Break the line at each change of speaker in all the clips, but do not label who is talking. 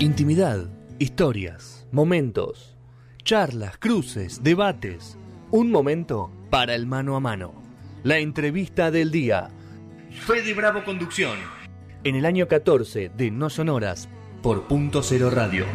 Intimidad, historias, momentos, charlas, cruces, debates. Un momento para el mano a mano. La entrevista del día. Fede Bravo Conducción. En el año 14 de No Sonoras por Punto Cero Radio.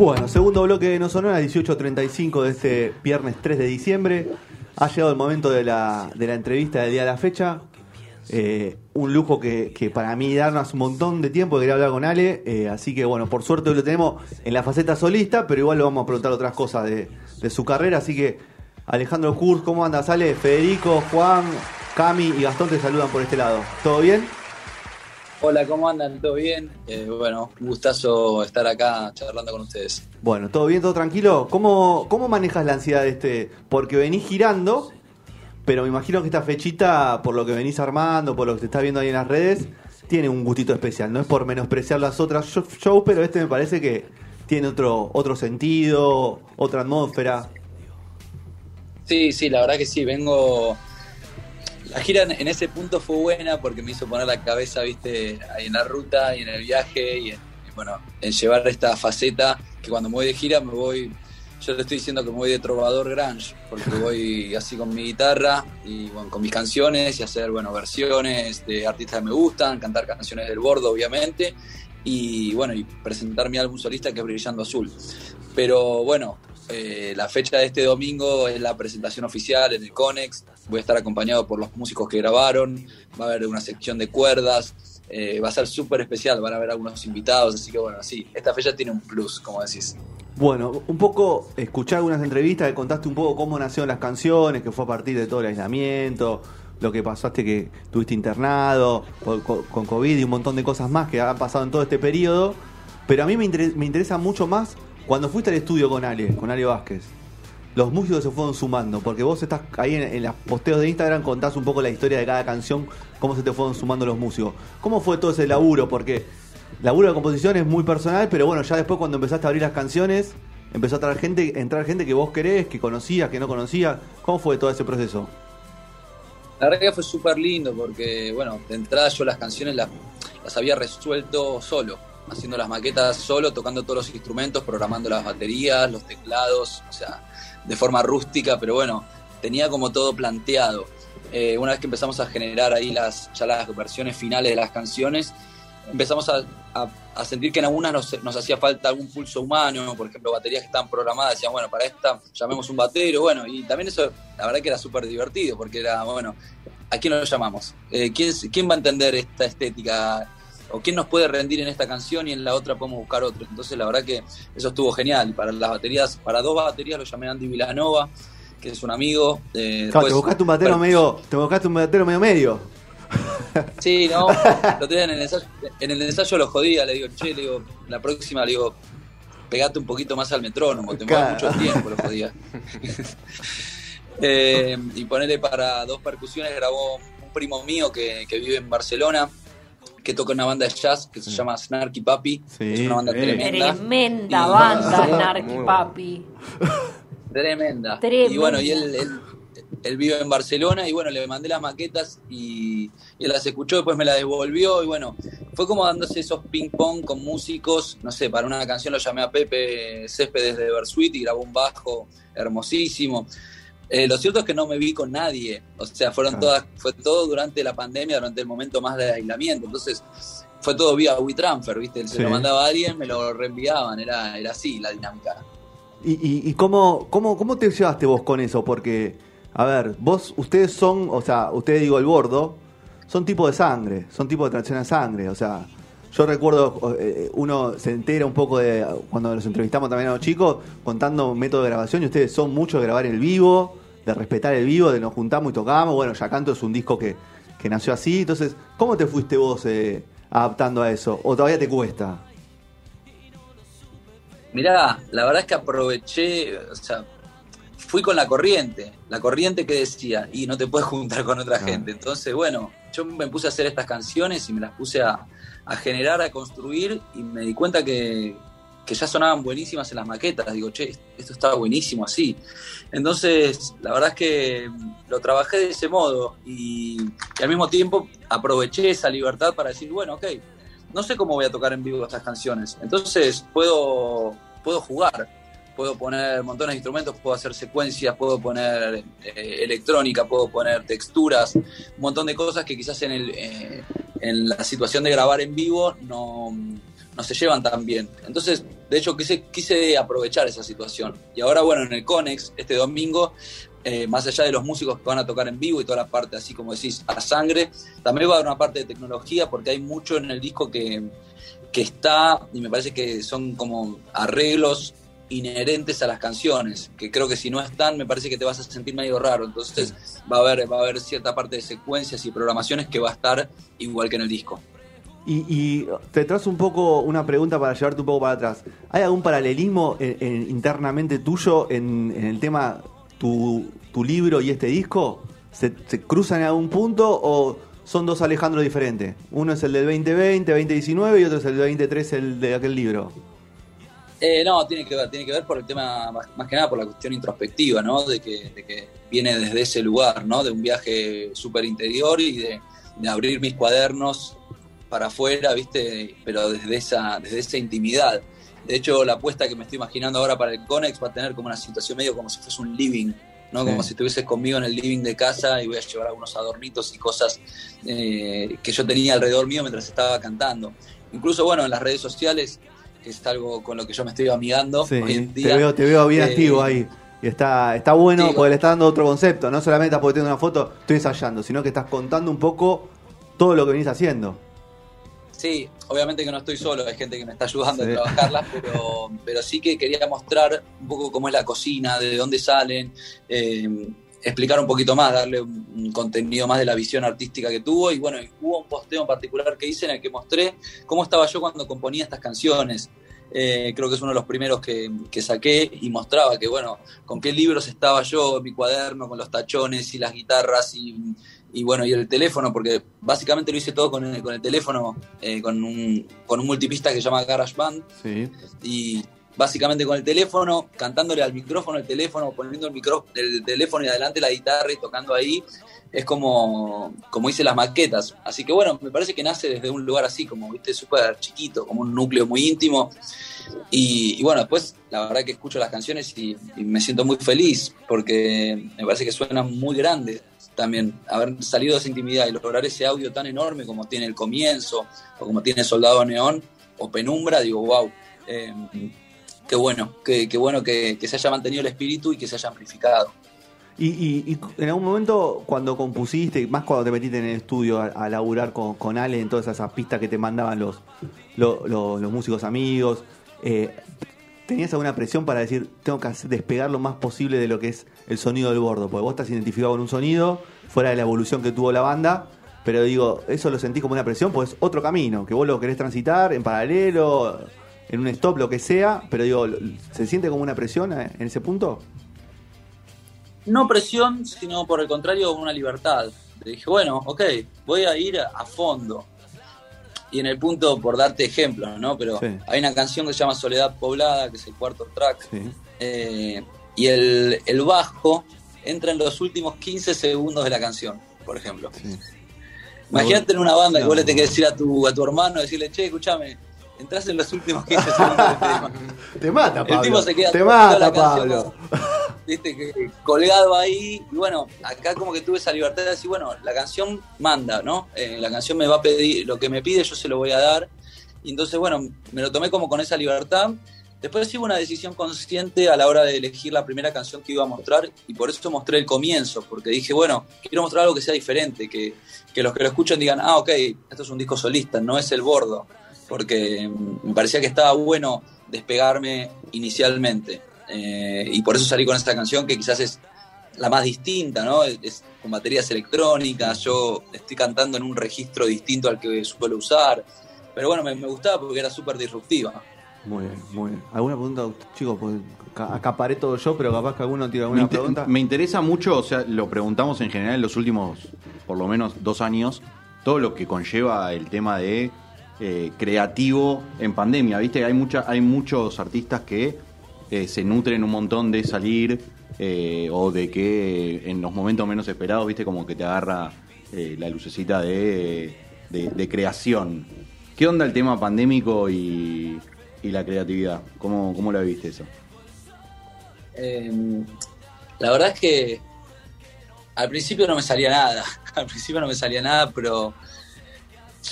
Bueno, segundo bloque de No Sonora, 18.35 de este viernes 3 de diciembre. Ha llegado el momento de la, de la entrevista del día de la fecha. Eh, un lujo que, que para mí darnos un montón de tiempo que quería hablar con Ale. eh, así que bueno, por suerte hoy lo tenemos en la faceta solista, pero igual le vamos a preguntar otras cosas de, de su carrera. Así que Alejandro Kurz, ¿cómo andas, Ale? Federico, Juan, Cami y Gastón te saludan por este lado. ¿Todo bien?
Hola, ¿cómo andan? ¿Todo bien? Eh, bueno, un gustazo estar acá charlando con ustedes.
Bueno, ¿todo bien? ¿Todo tranquilo? ¿Cómo, cómo manejas la ansiedad de este? Porque venís girando, pero me imagino que esta fechita, por lo que venís armando, por lo que te estás viendo ahí en las redes, tiene un gustito especial. No es por menospreciar las otras show- shows, pero este me parece que tiene otro, otro sentido, otra atmósfera.
Sí, sí, la verdad que sí, vengo... La gira en- ese punto fue buena porque me hizo poner la cabeza, viste, ahí en la ruta y en el viaje y, en, bueno, en llevar esta faceta que cuando voy de gira me voy... Yo le estoy diciendo que voy de trovador grunge, porque voy así con mi guitarra y bueno, con mis canciones y hacer, bueno, versiones de artistas que me gustan, cantar canciones del bordo, obviamente, y bueno, y presentar mi álbum solista que es Brillando Azul. Pero bueno, eh, la fecha de este domingo es la presentación oficial en el Conex. Voy a estar acompañado por los músicos que grabaron. Va a haber una sección de cuerdas. eh, va a ser súper especial. Van a haber algunos invitados. Así que bueno, sí, esta fecha tiene un plus, como decís.
Bueno, un poco escuché algunas entrevistas que contaste un poco cómo nacieron las canciones, que fue a partir de todo el aislamiento, lo que pasaste que tuviste internado con, COVID y un montón de cosas más que han pasado en todo este periodo. Pero a mí me interesa mucho más cuando fuiste al estudio con Ale, con Ale Vázquez. Los músicos se fueron sumando, porque vos estás ahí en, los posteos de Instagram, contás un poco la historia de cada canción, cómo se te fueron sumando los músicos. ¿Cómo fue todo ese laburo? Porque laburo de composición es muy personal, pero bueno, ya después cuando empezaste a abrir las canciones, empezó a entrar gente, entrar gente que vos querés, que conocías, que no conocías. ¿Cómo fue todo ese proceso?
La verdad que fue súper lindo porque, bueno, de entrada yo las canciones las, las había resuelto solo, haciendo las maquetas solo, tocando todos los instrumentos, programando las baterías, los teclados, o sea, de forma rústica, pero bueno, tenía como todo planteado. Eh, una vez que empezamos a generar ahí las, ya las versiones finales de las canciones, empezamos a, a- sentir que en algunas nos, nos hacía falta algún pulso humano, por ejemplo, baterías que estaban programadas, decían, bueno, para esta llamemos un batero, bueno, y también eso, la verdad que era súper divertido, porque era, bueno, ¿a quién lo llamamos? Eh, ¿quién, ¿Quién va a entender esta estética? ¿O quién nos puede rendir en esta canción y en la otra podemos buscar otro? Entonces, la verdad que eso estuvo genial. Para las baterías, para dos baterías lo llamé Andy Vilanova, que es un amigo. Eh,
Claro, te buscaste un batero medio, te buscaste un batero medio medio.
Sí, no, lo tenía en el ensayo, en el ensayo lo jodía, le digo, che, le digo, la próxima le digo, pegate un poquito más al metrónomo, te
Claro.
mucho tiempo, lo jodía. Eh, y ponerle para dos percusiones grabó un primo mío que, que vive en Barcelona, que toca una banda de jazz que se llama Snarky Papi,
Sí,
es una banda tremenda.
Tremenda
Y-
banda,
Sí,
Narky
muy bueno.
Papi.
Tremenda.
Tremenda.
Y bueno, y él, él, él vive en Barcelona y bueno, le mandé las maquetas y, y él las escuchó, después me las devolvió y bueno, fue como dándose esos ping pong con músicos, no sé, para una canción lo llamé a Pepe Céspedes de Versuit y grabó un bajo hermosísimo. Eh, lo cierto es que no me vi con nadie, o sea, fueron
Claro.
todas, fue todo durante la pandemia, durante el momento más de aislamiento, entonces fue todo vía WeTransfer, ¿viste? Se
Sí.
lo mandaba a alguien, me lo reenviaban, era, era así la dinámica.
¿Y, y, y cómo, cómo, cómo te llevaste vos con eso? Porque, a ver, vos, ustedes son, o sea, ustedes digo el bordo, son tipo de sangre, son tipo de tracción a sangre, o sea, yo recuerdo, eh, uno se entera un poco de, cuando los entrevistamos también a los chicos, contando método de grabación, y ustedes son mucho de grabar el vivo, de respetar el vivo, de nos juntamos y tocamos, bueno, Ya Canto es un disco que, que nació así, entonces, ¿cómo te fuiste vos eh, adaptando a eso? ¿O todavía te cuesta?
Mirá, la verdad es que aproveché, o sea, fui con la corriente, la corriente que decía, y no te puedes juntar con otra
Ah.
gente. Entonces, bueno, yo me puse a hacer estas canciones y me las puse a, a generar, a construir, y me di cuenta que, que ya sonaban buenísimas en las maquetas. Digo, che, esto está buenísimo así. Entonces, la verdad es que lo trabajé de ese modo y, al mismo tiempo aproveché esa libertad para decir, bueno, ok, no sé cómo voy a tocar en vivo estas canciones. Entonces, puedo, puedo jugar puedo poner montones de instrumentos, puedo hacer secuencias, puedo poner eh, electrónica, puedo poner texturas, un montón de cosas que quizás en, el, eh, en la situación de grabar en vivo no, no, se llevan tan bien. Entonces, de hecho, quise, quise aprovechar esa situación. Y ahora, bueno, en el Conex, este domingo, eh, más allá de los músicos que van a tocar en vivo y toda la parte, así como decís, a sangre, también va a haber una parte de tecnología porque hay mucho en el disco que, que está, y me parece que son como arreglos inherentes a las canciones, que creo que si no están, me parece que te vas a sentir medio raro. Entonces va a haber, va a haber cierta parte de secuencias y programaciones que va a estar igual que en el disco.
Y, y te trazo un poco una pregunta para llevarte un poco para atrás. ¿Hay algún paralelismo en- en- internamente tuyo en, el tema tu, tu libro y este disco? ¿Se, cruzan en algún punto o son dos Alejandros diferentes? Uno es el del 2020, 2019 y otro es el del 2013, el de aquel libro.
Eh, no, tiene que ver, tiene que ver por el tema, más, más que nada por la cuestión introspectiva, ¿no? De que, de que viene desde ese lugar, ¿no? De un viaje súper interior y de, de abrir mis cuadernos para afuera, ¿viste? Pero desde esa, desde esa intimidad. De hecho, la apuesta que me estoy imaginando ahora para el Conex va a tener como una situación medio como si fuese un living, ¿no? Como si estuvieses conmigo en el living de casa y voy a llevar algunos adornitos y cosas eh, que yo tenía alrededor mío mientras estaba cantando. Incluso, bueno, en las redes sociales, que es algo con lo que yo me estoy amigando
Sí,
hoy en
te
día.
veo, te veo bien
eh,
activo ahí. Y está, está bueno
Sí,
porque le estás dando otro concepto. No solamente estás poniendo una foto, estoy ensayando, sino que estás contando un poco todo lo que venís haciendo.
Sí, obviamente que no estoy solo, hay gente que me está ayudando
Sí.
a trabajarlas, pero, pero sí que quería mostrar un poco cómo es la cocina, de dónde salen, eh, explicar un poquito más, darle un, contenido más de la visión artística que tuvo. Y bueno, hubo un posteo en particular que hice en el que mostré cómo estaba yo cuando componía estas canciones. Eh, creo que es uno de los primeros que, que saqué y mostraba que, bueno, con qué libros estaba yo mi cuaderno, con los tachones y las guitarras y, y bueno, y el teléfono, porque básicamente lo hice todo con el, con el teléfono, eh, con, un, con un multipista que se llama GarageBand
Sí.
y básicamente con el teléfono, cantándole al micrófono el teléfono, poniendo el, micro, el teléfono y adelante la guitarra y tocando ahí, es como, como hice las maquetas. Así que bueno, me parece que nace desde un lugar así, como viste, súper chiquito, como un núcleo muy íntimo. Y, y bueno, después la verdad que escucho las canciones y, y me siento muy feliz, porque me parece que suenan muy grandes también. Haber salido de esa intimidad y lograr ese audio tan enorme como tiene el comienzo, o como tiene Soldado Neón, o Penumbra, digo, wow. Eh, qué bueno, qué, bueno que, se haya mantenido el espíritu y que se haya amplificado.
Y, en algún momento, cuando compusiste, más cuando te metiste en el estudio a, laburar con, con Ale en todas esas pistas que te mandaban los, lo- lo- los músicos amigos, eh, ¿tenías alguna presión para decir, tengo que despegar lo más posible de lo que es el sonido del bordo? Porque vos estás identificado con un sonido, fuera de la evolución que tuvo la banda, pero digo, ¿eso lo sentís como una presión? Pues es otro camino, que vos lo querés transitar en paralelo, en un stop, lo que sea, pero digo, ¿se siente como una presión eh, en ese punto?
No presión, sino por el contrario, una libertad. Dije, bueno, ok, voy a ir a fondo. Y en el punto, por darte ejemplos, ¿no? Pero
Sí.
hay una canción que se llama Soledad Poblada, que es el cuarto track,
Sí.
eh, y el, el bajo entra en los últimos 15 segundos de la canción, por ejemplo.
sí.
Imagínate en una banda que vos le tenés que decir a tu, a tu hermano, decirle, che, escúchame, entras en los últimos 15 segundos del tema.
Te mata,
El tipo se queda
Te mata,
canción,
Pablo.
Viste, que, colgado ahí. Y bueno, acá como que tuve esa libertad de decir, bueno, la canción manda, ¿no? Eh, la canción me va a pedir, lo que me pide yo se lo voy a dar. Y entonces, bueno, me lo tomé como con esa libertad. Después sí hubo una decisión consciente a la hora de elegir la primera canción que iba a mostrar y por eso mostré el comienzo, porque dije, bueno, quiero mostrar algo que sea diferente, que, que los que lo escuchen digan, ah, ok, esto es un disco solista, no es el bordo, porque mm, me parecía que estaba bueno despegarme inicialmente eh, y por eso salí con esta canción que quizás es la más distinta, ¿no? Es, es con baterías electrónicas, yo estoy cantando en un registro distinto al que suelo usar, pero bueno, me, me gustaba porque era súper disruptiva.
Muy bien, muy bien. ¿Alguna pregunta, chicos? Pues ca- acaparé todo yo, pero capaz que alguno tiene alguna pregunta.
me interesa mucho, o sea, lo preguntamos en general en los últimos, por lo menos, dos años, todo lo que conlleva el tema de eh, creativo en pandemia, ¿viste? Hay, mucha, hay muchos artistas que eh, se nutren un montón de salir eh, o de que en los momentos menos esperados, ¿viste? Como que te agarra eh, la lucecita de, de- creación. ¿Qué onda el tema pandémico y, y la creatividad? ¿Cómo, ¿Cómo la viste eso?
Eh, la verdad es que al principio no me salía nada, al principio no me salía nada, pero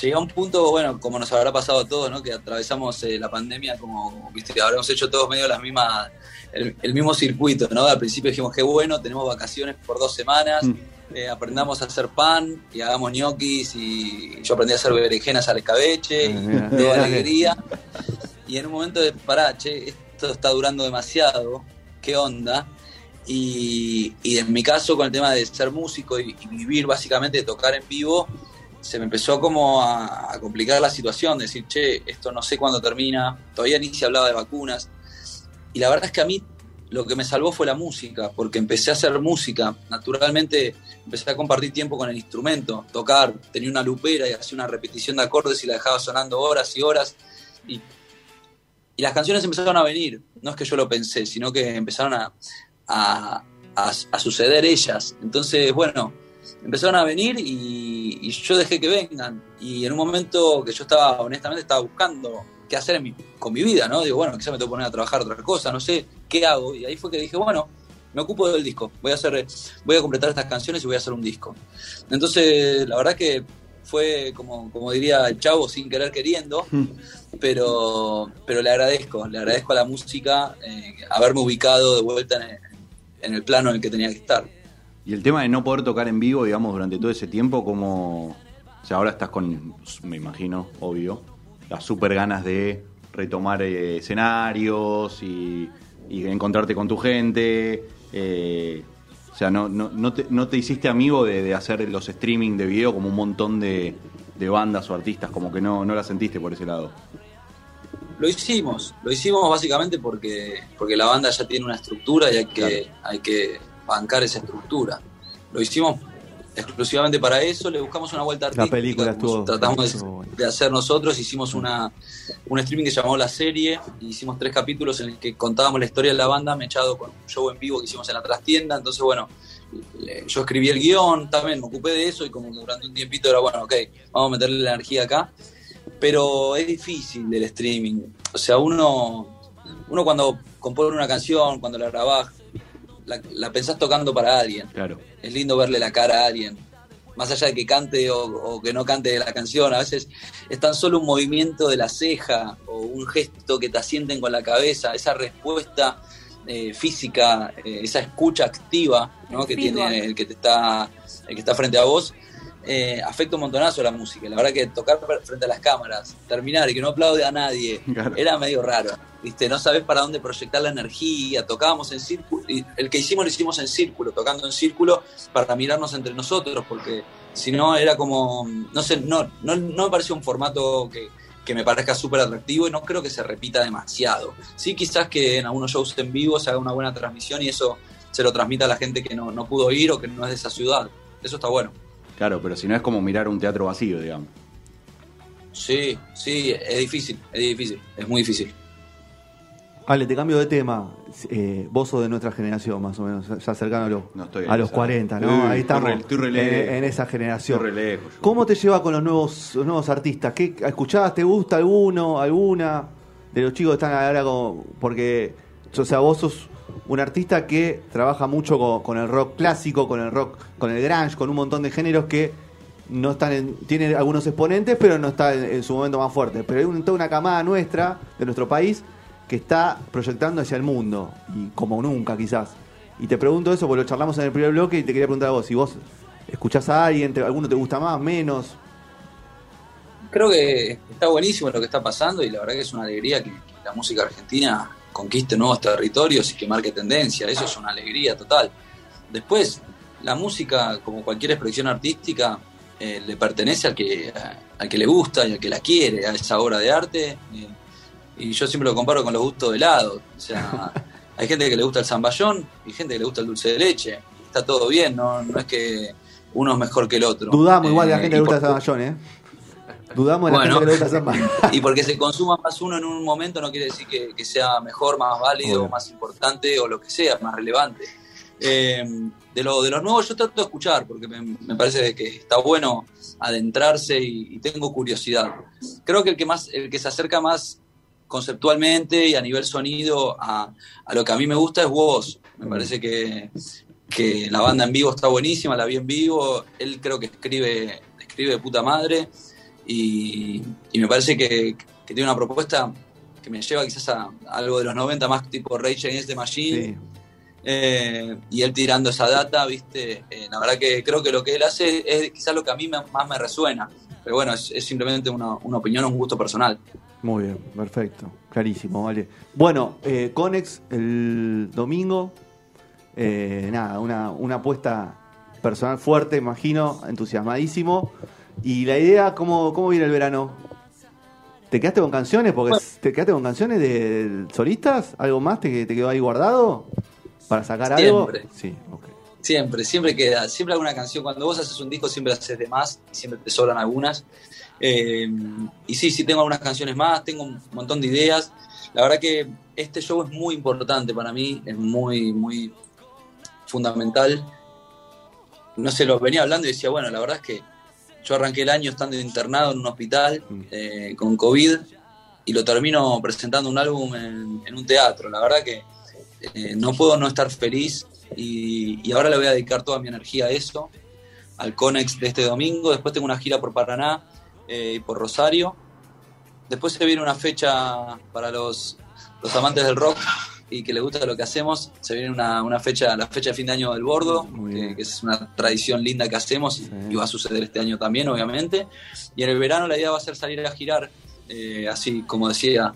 llegué a un punto, bueno, como nos habrá pasado a todos, ¿no? Que atravesamos eh, la pandemia, como, viste, habremos hecho todos medio las mismas, el, el mismo circuito, ¿no? Al principio dijimos, qué bueno, tenemos vacaciones por dos semanas,
Mm.
eh, aprendamos a hacer pan y hagamos ñoquis y yo aprendí a hacer berenjenas al escabeche,
Ah,
y toda alegría. Y en un momento de, pará, che, esto está durando demasiado, ¿qué onda? Y, y en mi caso, con el tema de ser músico y, y vivir básicamente de tocar en vivo, se me empezó como a, a complicar la situación, decir, che, esto no sé cuándo termina, todavía ni se hablaba de vacunas. Y la verdad es que a mí lo que me salvó fue la música, porque empecé a hacer música. Naturalmente empecé a compartir tiempo con el instrumento, tocar, tenía una lupera y hacía una repetición de acordes y la dejaba sonando horas y horas. Y, y las canciones empezaron a venir. No es que yo lo pensé, sino que empezaron a, a, a- a suceder ellas. Entonces, bueno, empezaron a venir y, y yo dejé que vengan. Y en un momento que yo estaba, honestamente, estaba buscando qué hacer en mi- con mi vida, ¿no? Digo, bueno, quizás me tengo que poner a trabajar otra cosa, no sé qué hago. Y ahí fue que dije, bueno, me ocupo del disco. Voy a hacer, voy a completar estas canciones y voy a hacer un disco. Entonces, la verdad que fue como, como diría el chavo, sin querer queriendo, pero, pero le agradezco, le agradezco a la música eh, haberme ubicado de vuelta en el, en el plano en el que tenía que estar.
Y el tema de no poder tocar en vivo, digamos, durante todo ese tiempo, como. O sea, ahora estás con, me imagino, obvio, las super ganas de retomar eh, escenarios y, y encontrarte con tu gente. eh, o sea, no, no, no, te, no te hiciste amigo de, de hacer los streaming de video como un montón de, de bandas o artistas, como que no, no la sentiste por ese lado.
Lo hicimos, lo hicimos básicamente porque, porque la banda ya tiene una estructura y hay que, hay que bancar esa estructura. Lo hicimos exclusivamente para eso, le buscamos una vuelta
La
artística.
película
como
estuvo-
Tratamos de,
estuvo buena.
de hacer nosotros, hicimos una, un streaming que llamó La Serie, y hicimos tres capítulos en el que contábamos la historia de la banda, mechado con un show en vivo que hicimos en la trastienda, entonces bueno, yo escribí el guion, también me ocupé de eso y como que durante un tiempito era bueno, ok, vamos a meterle la energía acá, pero es difícil el streaming, o sea, uno, uno cuando compone una canción, cuando la grabás, la, la pensás tocando para alguien,
Claro.
es lindo verle la cara a alguien, más allá de que cante o, o que no cante la canción, a veces es tan solo un movimiento de la ceja o un gesto que te asienten con la cabeza, esa respuesta eh, física, eh, esa escucha activa ¿no? que tiene el que te está, el que está frente a vos, eh, afecta un montonazo la música. La verdad que tocar frente a las cámaras, terminar y que no aplaude a nadie,
Claro.
era medio raro, ¿viste? No sabes para dónde proyectar la energía, tocábamos en círculo, y el que hicimos lo hicimos en círculo, tocando en círculo para mirarnos entre nosotros, porque si no era como, no sé, no, no, no me pareció un formato que, que me parezca súper atractivo y no creo que se repita demasiado. Sí, quizás que en algunos shows en vivo se haga una buena transmisión y eso se lo transmita a la gente que no, no pudo ir o que no es de esa ciudad. Eso está bueno.
Claro, pero si no es como mirar un teatro vacío, digamos.
Sí, sí, es difícil, es difícil, es muy difícil.
Ale, te cambio de tema. Eh, vos sos de nuestra generación, más o menos, ya cercano a los,
No estoy
a los
esa.
40, ¿no?
Uy,
Ahí
estoy
estamos,
re- estoy re
en,
lejos.
en esa generación.
Estoy re lejos.
¿Cómo te lleva con los nuevos, los nuevos artistas? ¿Qué escuchás? ¿Te gusta alguno, alguna de los chicos que están ahora como porque o sea, vos sos un artista que trabaja mucho con, el rock clásico, con el rock, con el grunge, con un montón de géneros que no están en, tiene algunos exponentes, pero no está en, su momento más fuerte. Pero hay un- toda una camada nuestra de nuestro país que está proyectando hacia el mundo y como nunca quizás. Y te pregunto eso porque lo charlamos en el primer bloque y te quería preguntar a vos si vos escuchás a alguien, te- alguno te gusta más, menos.
Creo que está buenísimo lo que está pasando y la verdad que es una alegría que la música argentina conquiste nuevos territorios y que marque tendencia. Eso es una alegría total. Después, la música, como cualquier expresión artística, eh, le pertenece al que, a- al que le gusta y al que la quiere, a esa obra de arte. Eh, Y yo siempre lo comparo con los gustos de helado. O sea, hay gente que le gusta el zamballón y gente que le gusta el dulce de leche. Está todo bien, no, no es que uno es mejor que el otro.
Dudamos igual de la
Eh,
gente que le gusta el zamballón, ¿eh? Dudamos de la
Bueno.
gente que le gusta.
Y porque se consuma más uno en un momento no quiere decir que, que sea mejor, más válido, más importante o lo que sea, más relevante. Eh, de, lo, de los nuevos yo trato de escuchar porque me, me parece que está bueno adentrarse y, y tengo curiosidad. Creo que el que, más, el que se acerca más conceptualmente y a nivel sonido a, a lo que a mí me gusta es vos. Me parece que, que la banda en vivo está buenísima, la vi en vivo. Él creo que escribe, escribe de puta madre y, y me parece que, que tiene una propuesta que me lleva quizás a, algo de los 90 más tipo Rage Against the Machine
Sí.
eh, y él tirando esa data, viste, Eh, la verdad que creo que lo que él hace es quizás lo que a mí me- más me resuena, pero bueno, es, es simplemente una, una opinión, un gusto personal.
Muy bien, perfecto. Clarísimo, vale. Bueno, eh, Conex el domingo. eh, nada, una, una apuesta personal fuerte, imagino, entusiasmadísimo. Y la idea, ¿cómo, cómo viene el verano? ¿Te quedaste con canciones? Porque
Bueno.
¿Te quedaste con canciones de solistas? ¿Algo más te, te quedó ahí guardado? ¿Para sacar algo?
Siempre.
Sí, ok.
Siempre, siempre queda, siempre alguna canción. Cuando vos haces un disco, siempre haces de más y siempre te sobran algunas. Eh, y sí, sí, tengo algunas canciones más, tengo un montón de ideas. La verdad que este show es muy importante para mí, es muy, muy fundamental. No sé, lo venía hablando y decía, bueno, la verdad es que yo arranqué el año estando internado en un hospital
Mm.
eh, con COVID y lo termino presentando un álbum en, en un teatro. La verdad que eh, no puedo no estar feliz y, y ahora le voy a dedicar toda mi energía a eso, al Conex de este domingo. Después tengo una gira por Paraná eh, y por Rosario. Después se viene una fecha para los, los amantes del rock y que les gusta lo que hacemos. Se viene una, una fecha, la fecha de fin de año del Bordo, que, es una tradición linda que hacemos
Sí.
y va a suceder este año también, obviamente. Y en el verano la idea va a ser salir a girar, eh, así como decía,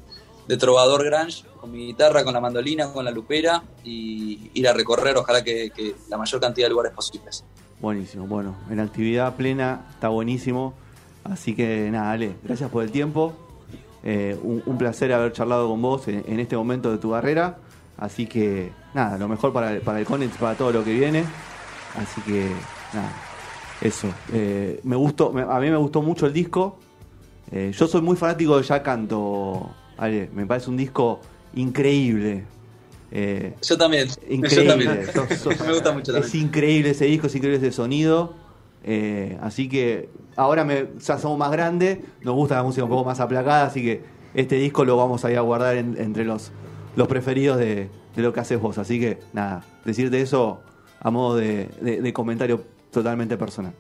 de trovador grunge, con mi guitarra, con la mandolina, con la lupera y ir a recorrer, ojalá que, que la mayor cantidad de lugares posibles.
Buenísimo, bueno, en actividad plena, está buenísimo. Así que nada, Ale, gracias por el tiempo. Eh, un, un placer haber charlado con vos en, en este momento de tu carrera. Así que nada, lo mejor para, el- para el Conex, para todo lo que viene. Así que nada, eso. Eh, me gustó, me- a mí me gustó mucho el disco. Eh, yo soy muy fanático de Ya Canto, Ale. Me parece un disco increíble. Eh,
Yo también, yo
Increíble.
también.
Sos- sos-
Me gusta mucho
Es
también.
increíble ese disco, es increíble ese sonido. Así que ahora me, ya somos más grandes, nos gusta la música un poco más aplacada, así que este disco lo vamos a ir a guardar en- entre los, los preferidos de, de lo que haces vos. Así que nada, decirte eso a modo de, de- de comentario totalmente personal.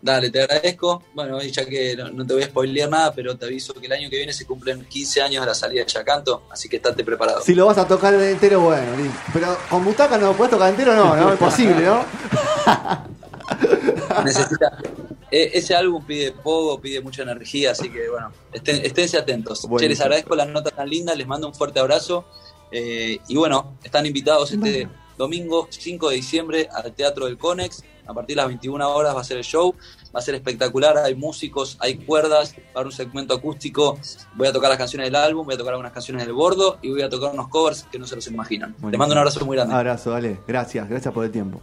Dale, te agradezco. Bueno, ya que no, no te voy a spoilear nada, pero te aviso que el año que viene se cumplen 15 años de la salida de Chacanto, así que estate preparado.
Si lo vas a tocar entero, bueno, listo. pero con butaca no lo puedes tocar entero, no, no es posible, ¿no?
Necesita. E- ese álbum pide poco, pide mucha energía, así que bueno, estén, esténse atentos. Che, les agradezco las notas tan lindas, les mando un fuerte abrazo. eh, y bueno, están invitados este domingo 5 de diciembre al Teatro del Conex. A partir de las 21 horas va a ser el show. Va a ser espectacular. Hay músicos, hay cuerdas, va a haber un segmento acústico. Voy a tocar las canciones del álbum, voy a tocar algunas canciones del bordo y voy a tocar unos covers que no se los imaginan. Les mando un abrazo muy grande.
Abrazo, dale. Gracias, gracias por el tiempo.